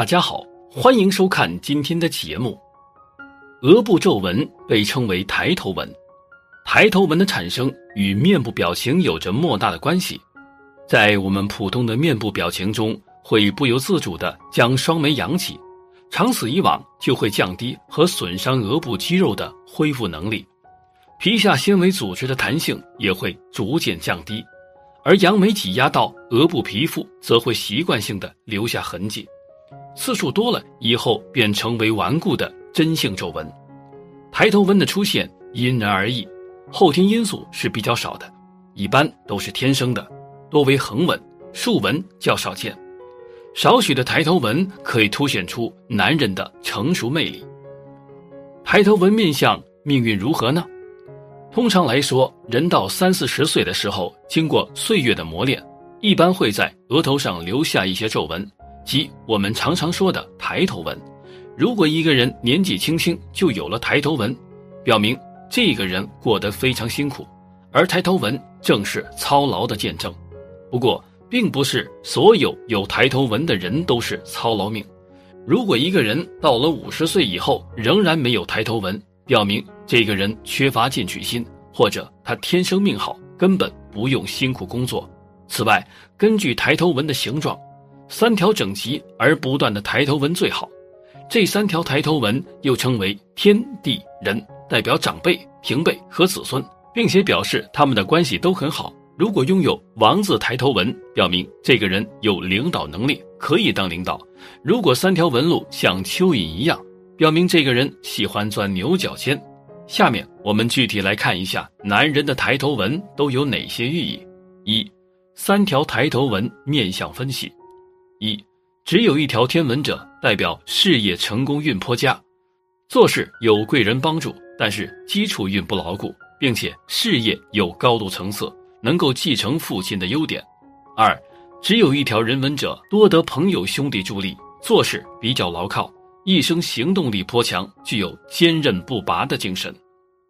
大家好，欢迎收看今天的节目。额部皱纹被称为抬头纹，抬头纹的产生与面部表情有着莫大的关系。在我们普通的面部表情中，会不由自主地将双眉扬起，长此以往就会降低和损伤额部肌肉的恢复能力，皮下纤维组织的弹性也会逐渐降低，而扬眉挤压到额部皮肤，则会习惯性的留下痕迹。次数多了以后，便成为顽固的真性皱纹。抬头纹的出现因人而异，后天因素是比较少的，一般都是天生的，多为横纹，竖纹较少见。少许的抬头纹可以凸显出男人的成熟魅力。抬头纹面相命运如何呢？通常来说，人到三四十岁的时候，经过岁月的磨练，一般会在额头上留下一些皱纹。即我们常常说的抬头纹，如果一个人年纪轻轻就有了抬头纹，表明这个人过得非常辛苦，而抬头纹正是操劳的见证。不过，并不是所有有抬头纹的人都是操劳命。如果一个人到了五十岁以后仍然没有抬头纹，表明这个人缺乏进取心，或者他天生命好，根本不用辛苦工作。此外，根据抬头纹的形状。三条整齐而不断的抬头纹最好，这三条抬头纹又称为天地人，代表长辈、平辈和子孙，并且表示他们的关系都很好。如果拥有王字抬头纹，表明这个人有领导能力，可以当领导；如果三条纹路像蚯蚓一样，表明这个人喜欢钻牛角尖。下面我们具体来看一下男人的抬头纹都有哪些寓意。一、三条抬头纹面相分析。一，只有一条天文者，代表事业成功运颇佳，做事有贵人帮助，但是基础运不牢固，并且事业有高度层次，能够继承父亲的优点。二，只有一条人文者，多得朋友兄弟助力，做事比较牢靠，一生行动力颇强，具有坚韧不拔的精神。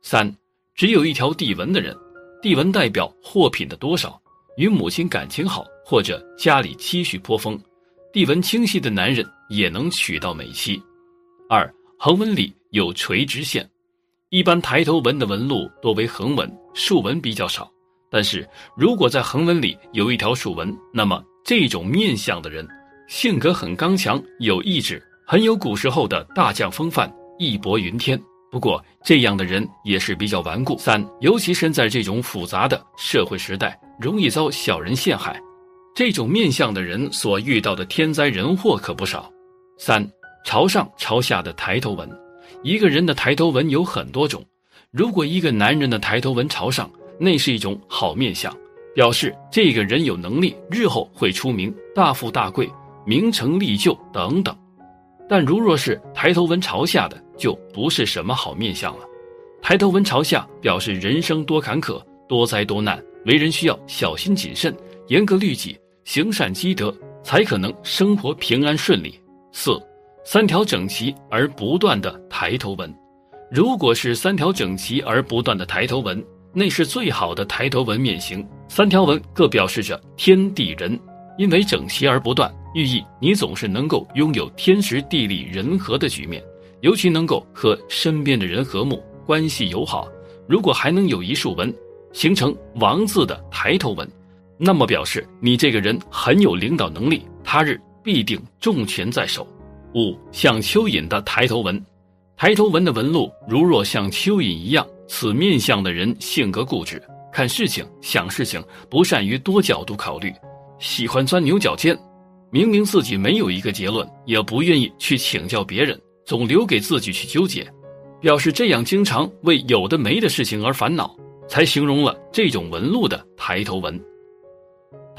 三，只有一条地文的人，地文代表货品的多少，与母亲感情好，或者家里积蓄颇丰。地纹清晰的男人也能娶到美妻。二横纹里有垂直线，一般抬头纹的纹路多为横纹，竖纹比较少。但是如果在横纹里有一条竖纹，那么这种面相的人性格很刚强，有意志，很有古时候的大将风范，义薄云天。不过这样的人也是比较顽固。三尤其身在这种复杂的社会时代，容易遭小人陷害。这种面相的人所遇到的天灾人祸可不少。三朝上朝下的抬头纹，一个人的抬头纹有很多种。如果一个男人的抬头纹朝上，那是一种好面相，表示这个人有能力，日后会出名，大富大贵，名成利就等等。但如若是抬头纹朝下的，就不是什么好面相了。抬头纹朝下，表示人生多坎坷，多灾多难，为人需要小心谨慎。严格律己，行善积德，才可能生活平安顺利。四，三条整齐而不断的抬头纹，如果是三条整齐而不断的抬头纹，那是最好的抬头纹面型。三条纹各表示着天地人，因为整齐而不断，寓意你总是能够拥有天时地利人和的局面，尤其能够和身边的人和睦，关系友好。如果还能有一竖纹，形成王字的抬头纹。那么表示你这个人很有领导能力，他日必定重权在手。五像蚯蚓的抬头纹，抬头纹的纹路如若像蚯蚓一样，此面相的人性格固执，看事情想事情不善于多角度考虑，喜欢钻牛角尖。明明自己没有一个结论，也不愿意去请教别人，总留给自己去纠结，表示这样经常为有的没的事情而烦恼，才形容了这种纹路的抬头纹。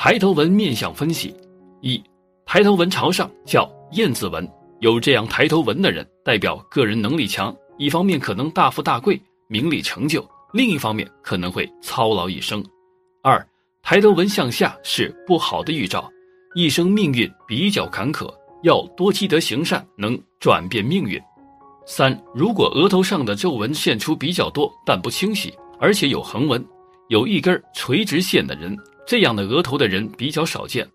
抬头纹面相分析：一、抬头纹朝上叫燕字纹，有这样抬头纹的人，代表个人能力强，一方面可能大富大贵、名利成就，另一方面可能会操劳一生。二、抬头纹向下是不好的预兆，一生命运比较坎坷，要多积德行善，能转变命运。三、如果额头上的皱纹现出比较多，但不清晰，而且有横纹，有一根垂直线的人。这样的额头的人比较少见，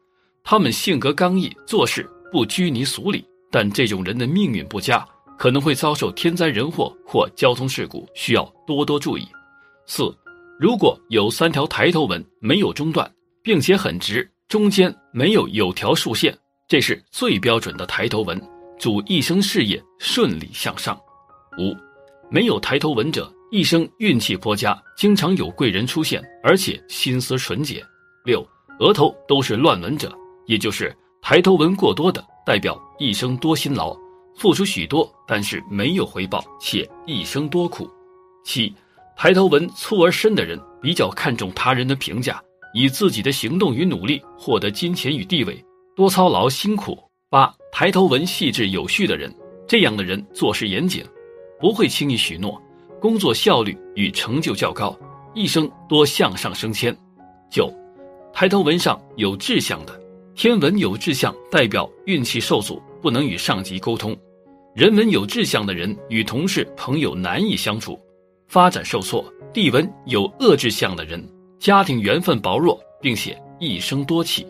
他们性格刚毅，做事不拘泥俗礼，但这种人的命运不佳，可能会遭受天灾人祸或交通事故，需要多多注意。四，如果有三条抬头纹没有中断，并且很直，中间没有有条竖线，这是最标准的抬头纹，主一生事业顺利向上。五，没有抬头纹者，一生运气颇佳，经常有贵人出现，而且心思纯洁。六，额头都是乱纹者，也就是抬头纹过多的，代表一生多辛劳，付出许多，但是没有回报，且一生多苦。七，抬头纹粗而深的人，比较看重他人的评价。以自己的行动与努力获得金钱与地位，多操劳辛苦。八抬头纹细致有序的人，这样的人做事严谨，不会轻易许诺，工作效率与成就较高，一生多向上升迁。九抬头纹上有志向的，天文有志向代表运气受阻，不能与上级沟通；人文有志向的人与同事朋友难以相处，发展受挫；地文有恶志向的人。家庭缘分薄弱，并且一生多气。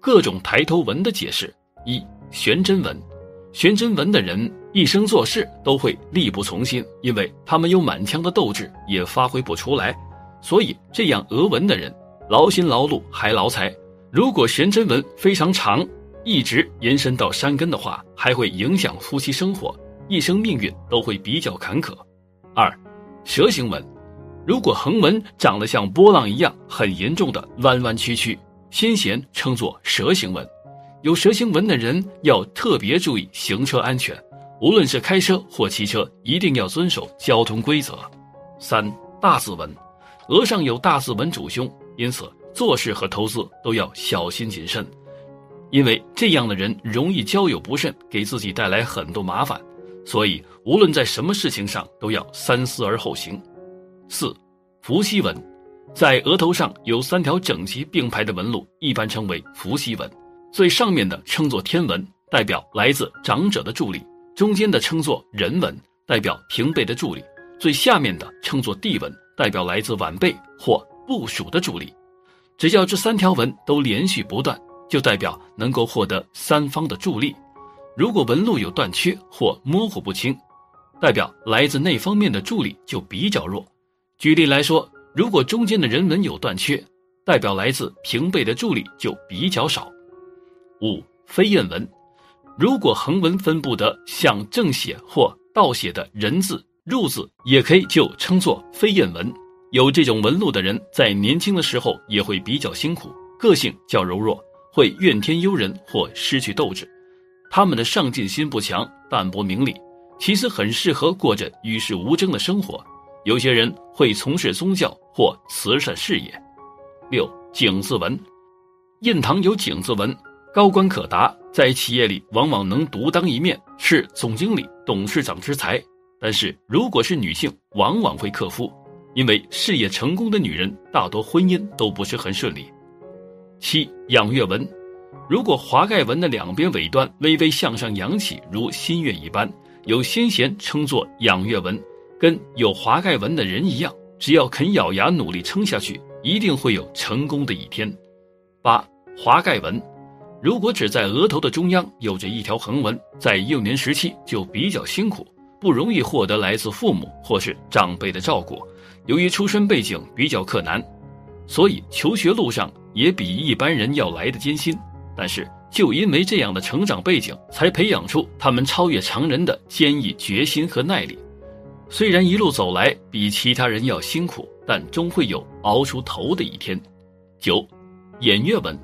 各种抬头纹的解释：一、悬针纹。悬针纹的人一生做事都会力不从心，因为他们有满腔的斗志，也发挥不出来。所以这样额纹的人劳心劳碌还劳财。如果悬针纹非常长，一直延伸到山根的话，还会影响夫妻生活，一生命运都会比较坎坷。二、蛇形纹。如果横纹长得像波浪一样很严重的弯弯曲曲，先贤称作蛇形纹。有蛇形纹的人要特别注意行车安全，无论是开车或骑车，一定要遵守交通规则。三大字纹，额上有大字纹主凶，因此做事和投资都要小心谨慎，因为这样的人容易交友不慎，给自己带来很多麻烦。所以无论在什么事情上都要三思而后行。四，伏羲纹，在额头上有三条整齐并排的纹路，一般称为伏羲纹。最上面的称作天文，代表来自长者的助力；中间的称作人文，代表平辈的助力；最下面的称作地纹，代表来自晚辈或部属的助力。只要这三条纹都连续不断，就代表能够获得三方的助力。如果纹路有断缺或模糊不清，代表来自那方面的助力就比较弱。举例来说，如果中间的人纹有断缺，代表来自平辈的助力就比较少。五飞燕纹，如果横纹分布的像正写或倒写的人字、入字，也可以就称作飞燕纹。有这种纹路的人，在年轻的时候也会比较辛苦，个性较柔弱，会怨天尤人或失去斗志。他们的上进心不强，淡泊名利，其实很适合过着与世无争的生活。有些人会从事宗教或慈善事业。六井字纹，印堂有井字纹，高官可达，在企业里往往能独当一面，是总经理、董事长之才。但是如果是女性，往往会克夫，因为事业成功的女人大多婚姻都不是很顺利。七仰月纹，如果华盖纹的两边尾端微微向上扬起，如新月一般，有先贤称作仰月纹。跟有华盖纹的人一样，只要肯咬牙努力撑下去，一定会有成功的一天。八华盖纹，如果只在额头的中央有着一条横纹，在幼年时期就比较辛苦，不容易获得来自父母或是长辈的照顾。由于出身背景比较困难，所以求学路上也比一般人要来的艰辛。但是就因为这样的成长背景，才培养出他们超越常人的坚毅决心和耐力。虽然一路走来比其他人要辛苦，但终会有熬出头的一天。九，偃月纹，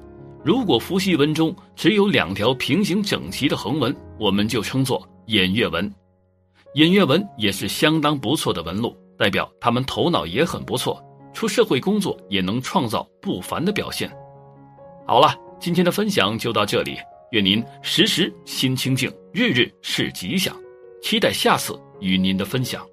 如果伏羲纹中只有两条平行整齐的横纹，我们就称作偃月纹。偃月纹也是相当不错的纹路，代表他们头脑也很不错，出社会工作也能创造不凡的表现。好了，今天的分享就到这里，愿您时时心清静，日日是吉祥，期待下次与您的分享。